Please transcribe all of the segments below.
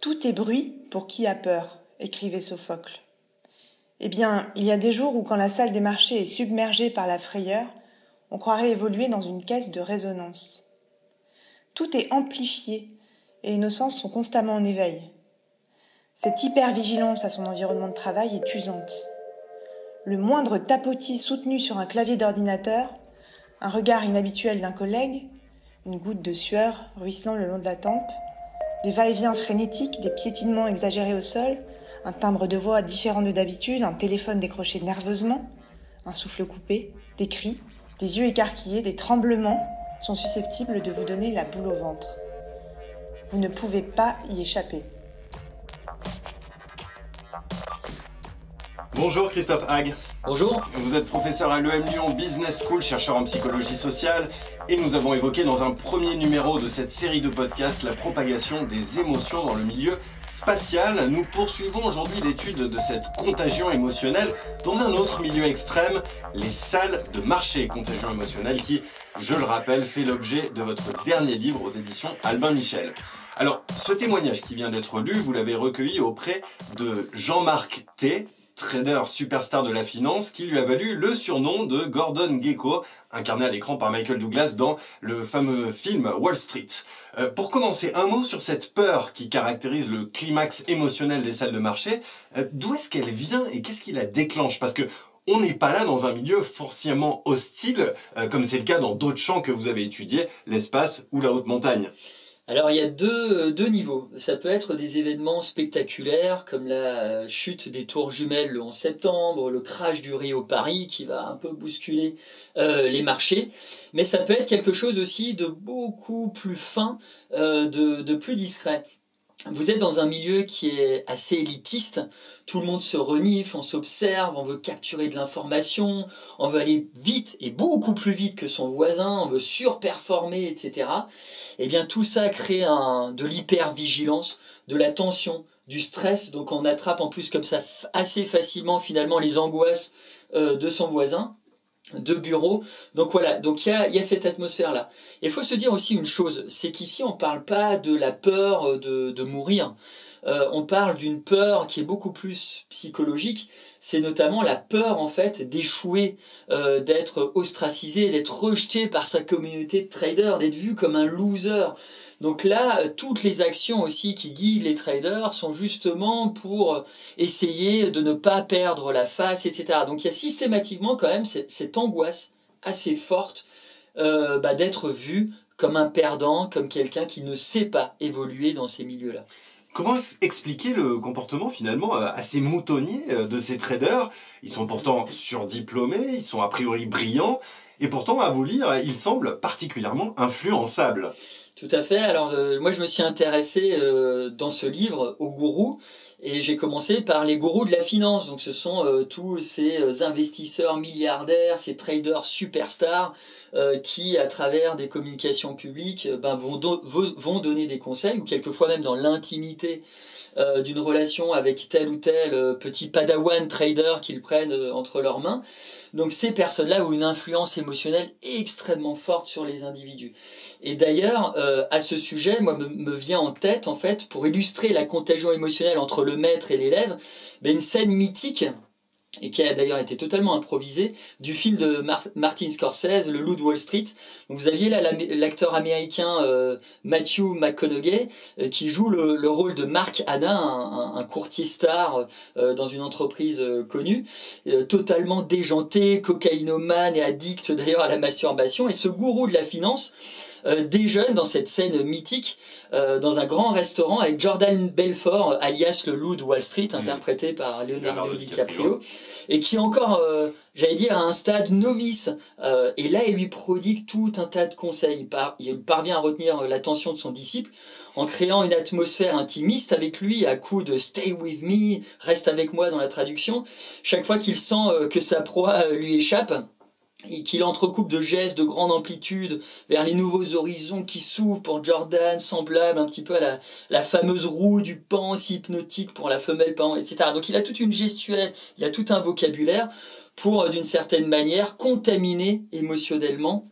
Tout est bruit pour qui a peur, écrivait Sophocle. Eh bien, il y a des jours où quand la salle des marchés est submergée par la frayeur, on croirait évoluer dans une caisse de résonance. Tout est amplifié et nos sens sont constamment en éveil. Cette hypervigilance à son environnement de travail est usante. Le moindre tapotis soutenu sur un clavier d'ordinateur, un regard inhabituel d'un collègue, une goutte de sueur ruisselant le long de la tempe, des va-et-vient frénétiques, des piétinements exagérés au sol, un timbre de voix différent de d'habitude, un téléphone décroché nerveusement, un souffle coupé, des cris, des yeux écarquillés, des tremblements sont susceptibles de vous donner la boule au ventre. Vous ne pouvez pas y échapper. Bonjour Christophe Hague. Bonjour. Vous êtes professeur à l'EM Lyon Business School, chercheur en psychologie sociale, et nous avons évoqué dans un premier numéro de cette série de podcasts la propagation des émotions dans le milieu spatial. Nous poursuivons aujourd'hui l'étude de cette contagion émotionnelle dans un autre milieu extrême, les salles de marché contagion émotionnelle qui, je le rappelle, fait l'objet de votre dernier livre aux éditions Albin Michel. Alors, ce témoignage qui vient d'être lu, vous l'avez recueilli auprès de Jean-Marc T, trader superstar de la finance qui lui a valu le surnom de Gordon Gecko, incarné à l'écran par Michael Douglas dans le fameux film Wall Street. Euh, pour commencer, un mot sur cette peur qui caractérise le climax émotionnel des salles de marché. Euh, d'où est-ce qu'elle vient et qu'est-ce qui la déclenche? Parce que on n'est pas là dans un milieu forcément hostile, euh, comme c'est le cas dans d'autres champs que vous avez étudiés, l'espace ou la haute montagne. Alors il y a deux, deux, niveaux. Ça peut être des événements spectaculaires comme la chute des tours jumelles le 11 septembre, le crash du Rio Paris qui va un peu bousculer euh, les marchés. Mais ça peut être quelque chose aussi de beaucoup plus fin, euh, de, de plus discret. Vous êtes dans un milieu qui est assez élitiste, tout le monde se renifle, on s'observe, on veut capturer de l'information, on veut aller vite et beaucoup plus vite que son voisin, on veut surperformer, etc. Et eh bien tout ça crée un, de l'hypervigilance, de la tension, du stress, donc on attrape en plus comme ça assez facilement finalement les angoisses euh, de son voisin de bureau. Donc voilà, donc il y a, cette atmosphère-là. Il faut se dire aussi une chose, c'est qu'ici on ne parle pas de la peur de, de mourir. Euh, on parle d'une peur qui est beaucoup plus psychologique. C'est notamment la peur en fait d'échouer, euh, d'être ostracisé, d'être rejeté par sa communauté de traders, d'être vu comme un loser. Donc là, toutes les actions aussi qui guident les traders sont justement pour essayer de ne pas perdre la face, etc. Donc il y a systématiquement quand même cette angoisse assez forte euh, bah, d'être vu comme un perdant, comme quelqu'un qui ne sait pas évoluer dans ces milieux-là. Comment expliquer le comportement finalement euh, assez moutonnier euh, de ces traders? Ils sont pourtant surdiplômés, ils sont a priori brillants, et pourtant à vous lire, ils semblent particulièrement influençables. Tout à fait. Alors euh, moi je me suis intéressé dans ce livre aux gourous et j'ai commencé par les gourous de la finance. Donc ce sont tous ces investisseurs milliardaires, ces traders superstars euh, qui, à travers des communications publiques, euh, ben, vont donner des conseils, ou quelquefois même dans l'intimité euh, d'une relation avec tel ou tel petit padawan trader qu'ils prennent entre leurs mains. Donc ces personnes-là ont une influence émotionnelle extrêmement forte sur les individus. Et d'ailleurs, à ce sujet, moi me, vient en tête, en fait, pour illustrer la contagion émotionnelle entre le maître et l'élève, ben, une scène mythique et qui a d'ailleurs été totalement improvisé, du film de Martin Scorsese, Le Loup de Wall Street. vous aviez là l'acteur américain euh, Matthew McConaughey euh, qui joue le, rôle de Mark Hanna, un, courtier star euh, dans une entreprise connue, totalement déjanté, cocaïnomane et addict d'ailleurs à la masturbation. Et ce gourou de la finance déjeune dans cette scène mythique dans un grand restaurant avec Jordan Belfort, alias le loup de Wall Street, interprété par Leonardo, DiCaprio et qui est encore, euh, j'allais dire, à un stade novice. Euh, et là, il lui prodigue tout un tas de conseils. Il, parvient à retenir l'attention de son disciple en créant une atmosphère intimiste avec lui à coup de Stay with me, reste avec moi dans la traduction. Chaque fois qu'il sent euh, que sa proie lui échappe, qu'il entrecoupe de gestes de grande amplitude vers les nouveaux horizons qui s'ouvrent pour Jordan, semblable un petit peu à la, fameuse roue du pan hypnotique pour la femelle pan, etc. Donc il a toute une gestuelle, il a tout un vocabulaire pour, d'une certaine manière, contaminer émotionnellement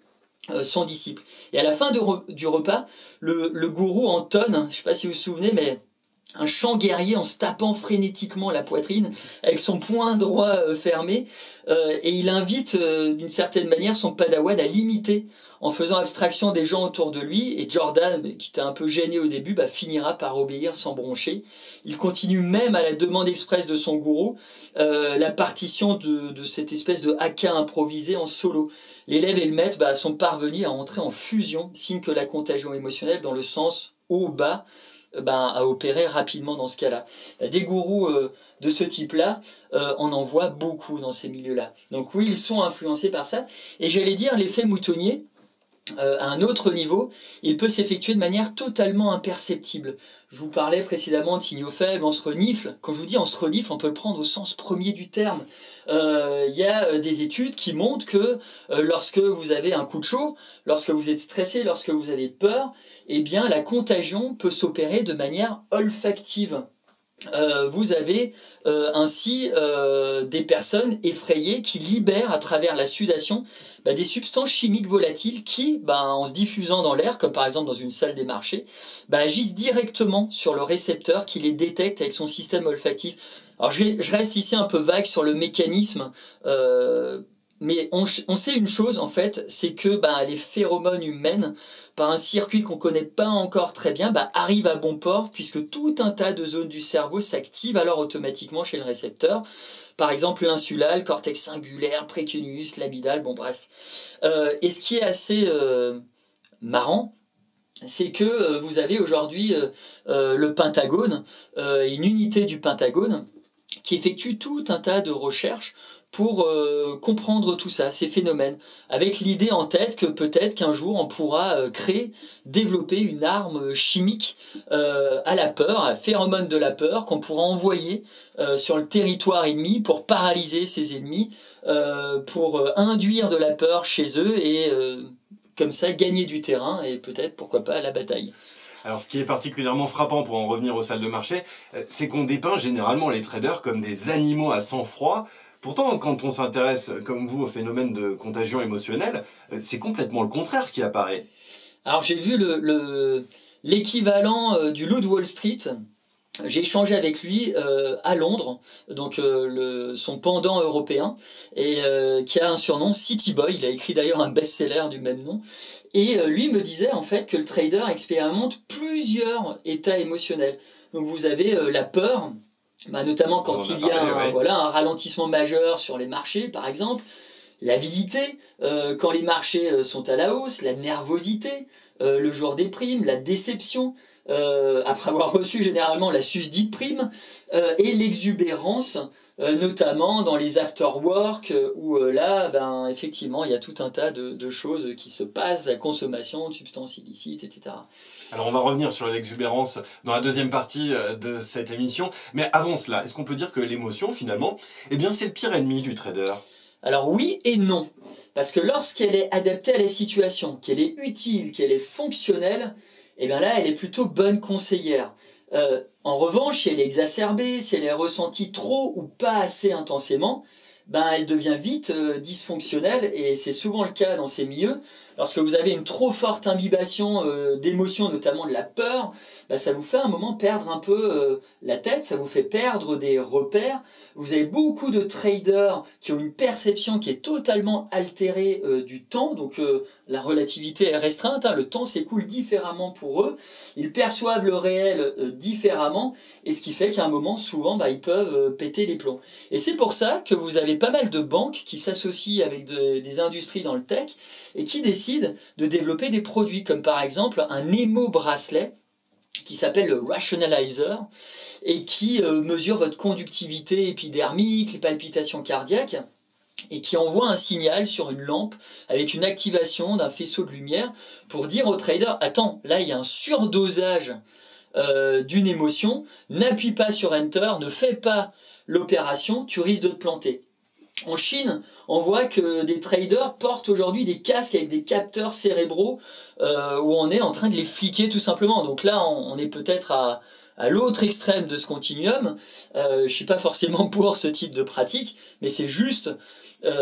son disciple. Et à la fin du repas, le, le gourou entonne, je ne sais pas si vous vous souvenez, mais un chant guerrier en se tapant frénétiquement la poitrine avec son poing droit euh, fermé euh, et il invite euh, d'une certaine manière son padawan à l'imiter. En faisant abstraction des gens autour de lui et Jordan qui était un peu gêné au début bah, finira par obéir sans broncher. Il continue même à la demande expresse de son gourou la partition de, cette espèce de haka improvisé en solo. L'élève et le maître bah, sont parvenus à entrer en fusion signe que la contagion émotionnelle dans le sens haut-bas ben, à opérer rapidement dans ce cas-là. Des gourous euh, de ce type-là, euh, on en voit beaucoup dans ces milieux-là. Donc oui, ils sont influencés par ça. Et j'allais dire, l'effet moutonnier, euh, à un autre niveau, il peut s'effectuer de manière totalement imperceptible. Je vous parlais précédemment de signaux faibles, on se renifle. Quand je vous dis on se renifle, on peut le prendre au sens premier du terme. Il y a des études qui montrent que lorsque vous avez un coup de chaud, lorsque vous êtes stressé, lorsque vous avez peur, eh bien la contagion peut s'opérer de manière olfactive. Euh, vous avez euh, ainsi euh, des personnes effrayées qui libèrent à travers la sudation bah, des substances chimiques volatiles qui, bah, en se diffusant dans l'air, comme par exemple dans une salle des marchés, bah, agissent directement sur le récepteur qui les détecte avec son système olfactif. Alors je, reste ici un peu vague sur le mécanisme mais on, sait une chose en fait, c'est que bah, les phéromones humaines, par un circuit qu'on connaît pas encore très bien, bah, arrivent à bon port puisque tout un tas de zones du cerveau s'activent alors automatiquement chez le récepteur. Par exemple l'insulal, cortex singulaire, précunius, l'amidale, bon bref. Euh, et ce qui est assez euh, marrant, c'est que euh, vous avez aujourd'hui le Pentagone, une unité du Pentagone, qui effectue tout un tas de recherches pour euh, comprendre tout ça, ces phénomènes, avec l'idée en tête que peut-être qu'un jour on pourra euh, créer, développer une arme chimique euh, à la peur, à phéromone de la peur, qu'on pourra envoyer sur le territoire ennemi pour paralyser ses ennemis, pour induire de la peur chez eux et comme ça gagner du terrain et peut-être pourquoi pas la bataille. Alors, ce qui est particulièrement frappant pour en revenir aux salles de marché, c'est qu'on dépeint généralement les traders comme des animaux à sang-froid, Pourtant, quand on s'intéresse, comme vous, au phénomène de contagion émotionnelle, euh, c'est complètement le contraire qui apparaît. Alors j'ai vu l'équivalent euh, du loup de Wall Street. J'ai échangé avec lui euh, à Londres, donc son pendant européen, et qui a un surnom City Boy. Il a écrit d'ailleurs un best-seller du même nom. Et lui me disait en fait que le trader expérimente plusieurs états émotionnels. Donc vous avez la peur, bah, notamment quand il y a un, voilà, un ralentissement majeur sur les marchés, par exemple, l'avidité, euh, quand les marchés euh, sont à la hausse, la nervosité, euh, le jour des primes, la déception, après avoir reçu généralement la susdite prime, et l'exubérance, notamment dans les after-work, où là, ben, effectivement, il y a tout un tas de, de choses qui se passent, la consommation de substances illicites, etc. Alors on va revenir sur l'exubérance dans la deuxième partie euh, de cette émission, mais avant cela, est-ce qu'on peut dire que l'émotion finalement, eh bien c'est le pire ennemi du trader? Alors oui et non, parce que lorsqu'elle est adaptée à la situation, qu'elle est utile, qu'elle est fonctionnelle, eh bien là elle est plutôt bonne conseillère. Euh, en revanche, si elle est exacerbée, si elle est ressentie trop ou pas assez intensément, ben elle devient vite euh, dysfonctionnelle. Et c'est souvent le cas dans ces milieux lorsque vous avez une trop forte imbibation euh, d'émotions, notamment de la peur, bah, ça vous fait un moment perdre un peu euh, la tête, ça vous fait perdre des repères. Vous avez beaucoup de traders qui ont une perception qui est totalement altérée euh, du temps, donc la relativité est restreinte, hein. le temps s'écoule différemment pour eux, ils perçoivent le réel différemment, et ce qui fait qu'à un moment, souvent, bah, ils peuvent péter les plombs. Et c'est pour ça que vous avez pas mal de banques qui s'associent avec des industries dans le tech, et qui de développer des produits comme par exemple un émo bracelet qui s'appelle le Rationalizer et qui euh, mesure votre conductivité épidermique, les palpitations cardiaques et qui envoie un signal sur une lampe avec une activation d'un faisceau de lumière pour dire au trader attends là il y a un surdosage euh, d'une émotion. N'appuie pas sur enter ne fais pas l'opération tu risques de te planter en Chine, on voit que des traders portent aujourd'hui des casques avec des capteurs cérébraux euh, où on est en train de les fliquer tout simplement. Donc là, on, est peut-être à, l'autre extrême de ce continuum. Euh, je suis pas forcément pour ce type de pratique, mais c'est juste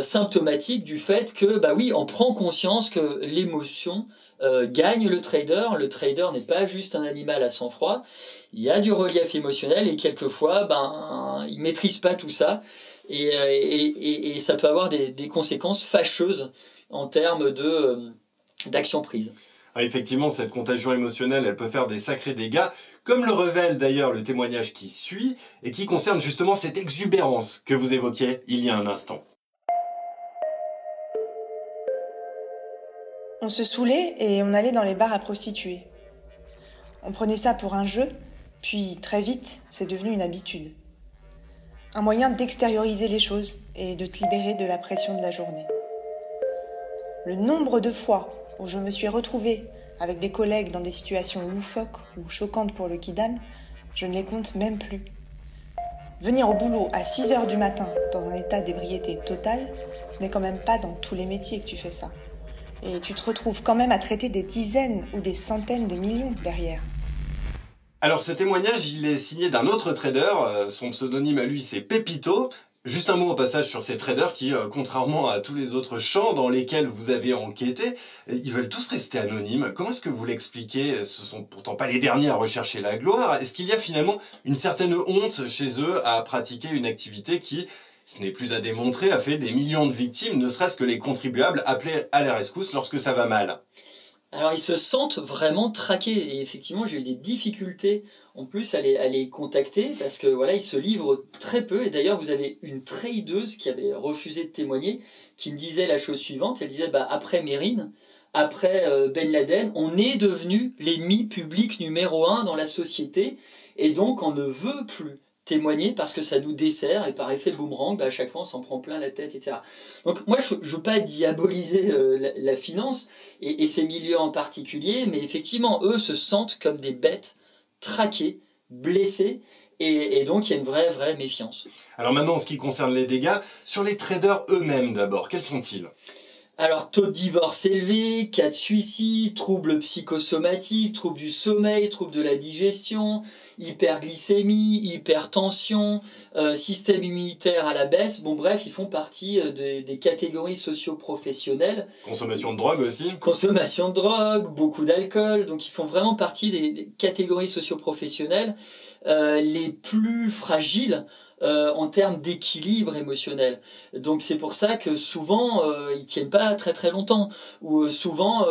symptomatique du fait que, bah oui, on prend conscience que l'émotion gagne le trader. Le trader n'est pas juste un animal à sang-froid. Il y a du relief émotionnel et quelquefois, ben, il maîtrise pas tout ça. Et, et, et, ça peut avoir des, des, conséquences fâcheuses en termes de, d'action prise. Ah, effectivement, cette contagion émotionnelle, elle peut faire des sacrés dégâts, comme le révèle d'ailleurs le témoignage qui suit, et qui concerne justement cette exubérance que vous évoquiez il y a un instant. On se saoulait et on allait dans les bars à prostituer. On prenait ça pour un jeu, puis très vite, c'est devenu une habitude. Un moyen d'extérioriser les choses et de te libérer de la pression de la journée. Le nombre de fois où je me suis retrouvée avec des collègues dans des situations loufoques ou choquantes pour le kidam, je ne les compte même plus. Venir au boulot à 6 heures du matin dans un état d'ébriété totale, ce n'est quand même pas dans tous les métiers que tu fais ça. Et tu te retrouves quand même à traiter des dizaines ou des centaines de millions derrière. Alors ce témoignage, il est signé d'un autre trader, euh, son pseudonyme à lui c'est Pepito, Juste un mot au passage sur ces traders qui, euh, contrairement à tous les autres champs dans lesquels vous avez enquêté, ils veulent tous rester anonymes. Comment est-ce que vous l'expliquez? Ce sont pourtant pas les derniers à rechercher la gloire. Est-ce qu'il y a finalement une certaine honte chez eux à pratiquer une activité qui, ce n'est plus à démontrer, a fait des millions de victimes, ne serait-ce que les contribuables appelés à la rescousse lorsque ça va mal? Alors ils se sentent vraiment traqués. Et effectivement j'ai eu des difficultés. En plus à les, à les contacter parce que voilà ils se livrent très peu. Et d'ailleurs vous avez une tradeuse qui avait refusé de témoigner qui me disait la chose suivante. Elle disait bah après Mérine après euh, Ben Laden on est devenu l'ennemi public numéro un dans la société. Et donc on ne veut plus témoigner parce que ça nous dessert et par effet boomerang, bah, à chaque fois on s'en prend plein la tête, etc. Donc moi je ne veux pas diaboliser euh, la, finance et, et, ces milieux en particulier, mais effectivement eux se sentent comme des bêtes traquées, blessées. Et, et donc il y a une vraie, vraie méfiance. Alors maintenant, en ce qui concerne les dégâts, sur les traders eux-mêmes d'abord, quels sont-ils? Alors, taux de divorce élevé, cas de suicide, troubles psychosomatiques, troubles du sommeil, troubles de la digestion, hyperglycémie, hypertension, euh, système immunitaire à la baisse. Bon, bref, ils font partie euh, des, catégories socio-professionnelles. Consommation de drogue aussi Consommation de drogue, beaucoup d'alcool. Donc, ils font vraiment partie des, catégories socio-professionnelles euh, les plus fragiles euh, en termes d'équilibre émotionnel. Donc c'est pour ça que souvent euh, ils tiennent pas très très longtemps. Ou euh, souvent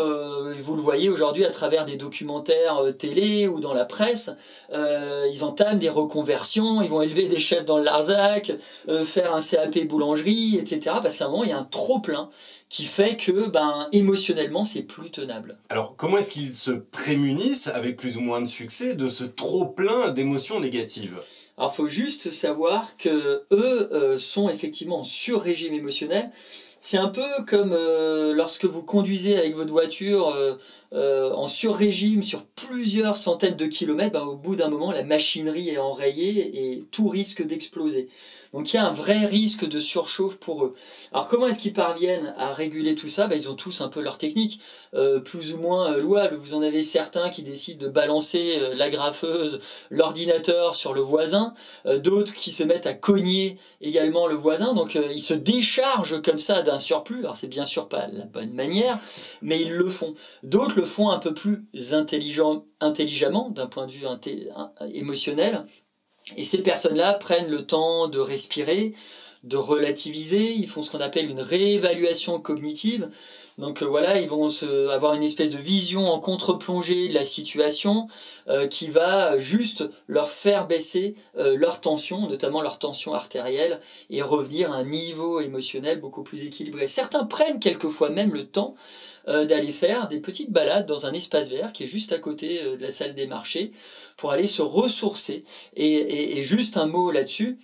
vous le voyez aujourd'hui à travers des documentaires télé ou dans la presse, ils entament des reconversions, ils vont élever des chefs dans le Larzac, faire un CAP boulangerie, etc. Parce qu'à un moment il y a un trop plein qui fait que ben émotionnellement c'est plus tenable. Alors comment est-ce qu'ils se prémunissent avec plus ou moins de succès de ce trop plein d'émotions négatives? Alors, faut juste savoir que eux euh, sont effectivement en sur-régime émotionnel. C'est un peu comme euh, lorsque vous conduisez avec votre voiture euh, en sur-régime sur plusieurs centaines de kilomètres, ben, au bout d'un moment, la machinerie est enrayée et tout risque d'exploser. Donc il y a un vrai risque de surchauffe pour eux. Alors comment est-ce qu'ils parviennent à réguler tout ça? Ben, Ils ont tous un peu leur technique, euh, plus ou moins euh, louable. Vous en avez certains qui décident de balancer euh, la graffeuse, l'ordinateur sur le voisin, d'autres qui se mettent à cogner également le voisin. Donc ils se déchargent comme ça d'un surplus. Alors c'est bien sûr pas la bonne manière, mais ils le font. D'autres font un peu plus intelligent, intelligemment d'un point de vue émotionnel et ces personnes-là prennent le temps de respirer, de relativiser, ils font ce qu'on appelle une réévaluation cognitive. Donc euh, voilà, ils vont avoir une espèce de vision en contre-plongée de la situation euh, qui va juste leur faire baisser euh, leur tension, notamment leur tension artérielle, et revenir à un niveau émotionnel beaucoup plus équilibré. Certains prennent quelquefois même le temps d'aller faire des petites balades dans un espace vert qui est juste à côté de la salle des marchés pour aller se ressourcer. Et, juste un mot là-dessus,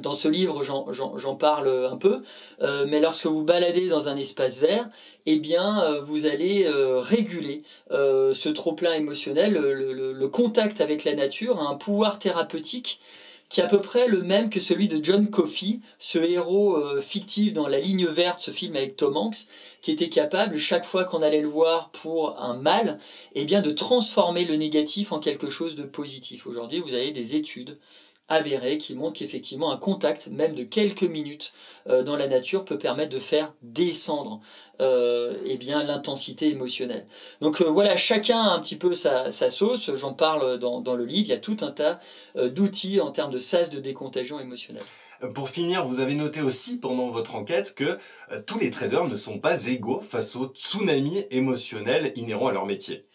dans ce livre, j'en parle un peu, euh, mais lorsque vous baladez dans un espace vert, eh bien, euh, vous allez euh, réguler ce trop-plein émotionnel. Le, contact avec la nature a un pouvoir thérapeutique qui est à peu près le même que celui de John Coffey, ce héros fictif dans La ligne verte, ce film avec Tom Hanks, qui était capable, chaque fois qu'on allait le voir pour un mal, eh bien de transformer le négatif en quelque chose de positif. Aujourd'hui, vous avez des études avérés qui montrent qu'effectivement un contact, même de quelques minutes euh, dans la nature, peut permettre de faire descendre euh, eh bien l'intensité émotionnelle. Donc euh, voilà, chacun a un petit peu sa, sauce, j'en parle dans, dans, le livre, il y a tout un tas d'outils en termes de sas de décontagion émotionnelle. Pour finir, vous avez noté aussi pendant votre enquête que tous les traders ne sont pas égaux face au tsunami émotionnel inhérent à leur métier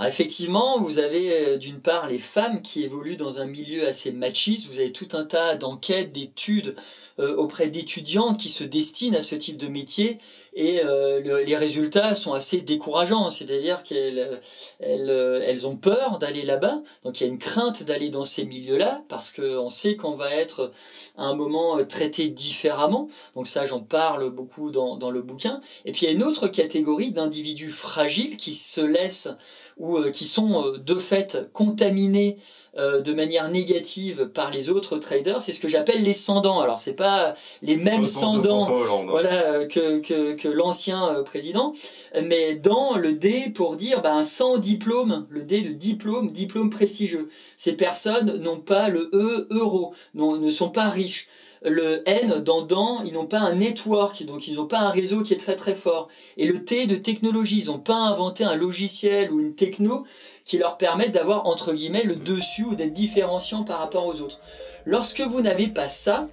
effectivement, vous avez euh, d'une part les femmes qui évoluent dans un milieu assez machiste, vous avez tout un tas d'enquêtes, d'études euh, auprès d'étudiantes qui se destinent à ce type de métier. Et euh, les résultats sont assez décourageants, c'est-à-dire qu'elles elles, ont peur d'aller là-bas, donc il y a une crainte d'aller dans ces milieux-là parce qu'on sait qu'on va être à un moment traité différemment, donc ça j'en parle beaucoup dans, dans le bouquin, et puis il y a une autre catégorie d'individus fragiles qui se laissent ou euh, qui sont euh, de fait contaminés euh, de manière négative par les autres traders, c'est ce que j'appelle les sandants. Alors c'est pas les mêmes sandants hein. voilà, que, que, que l'ancien président, mais dans le D pour dire ben, sans diplôme, le D de diplôme, diplôme prestigieux. Ces personnes n'ont pas le E euro, ne sont pas riches le N dans dans, ils n'ont pas un network, donc ils n'ont pas un réseau qui est très très fort. Et le T de technologie, ils n'ont pas inventé un logiciel ou une techno qui leur permette d'avoir entre guillemets le dessus ou d'être différenciant par rapport aux autres. Lorsque vous n'avez pas ça,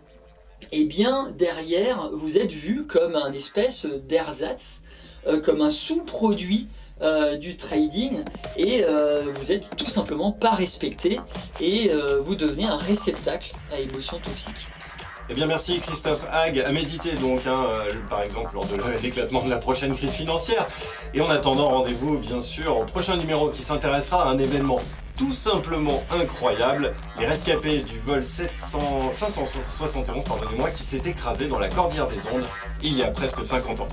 eh bien derrière vous êtes vu comme un espèce d'ersatz, euh, comme un sous-produit euh, du trading et euh, vous êtes tout simplement pas respecté et vous devenez un réceptacle à émotions toxiques. Eh bien, merci Christophe Hague à méditer donc, hein, euh, par exemple, lors de l'éclatement de la prochaine crise financière. Et en attendant, rendez-vous bien sûr au prochain numéro qui s'intéressera à un événement tout simplement incroyable, les rescapés du vol 700, 571 pardonnez-moi, qui s'est écrasé dans la Cordillère des Andes il y a presque 50 ans.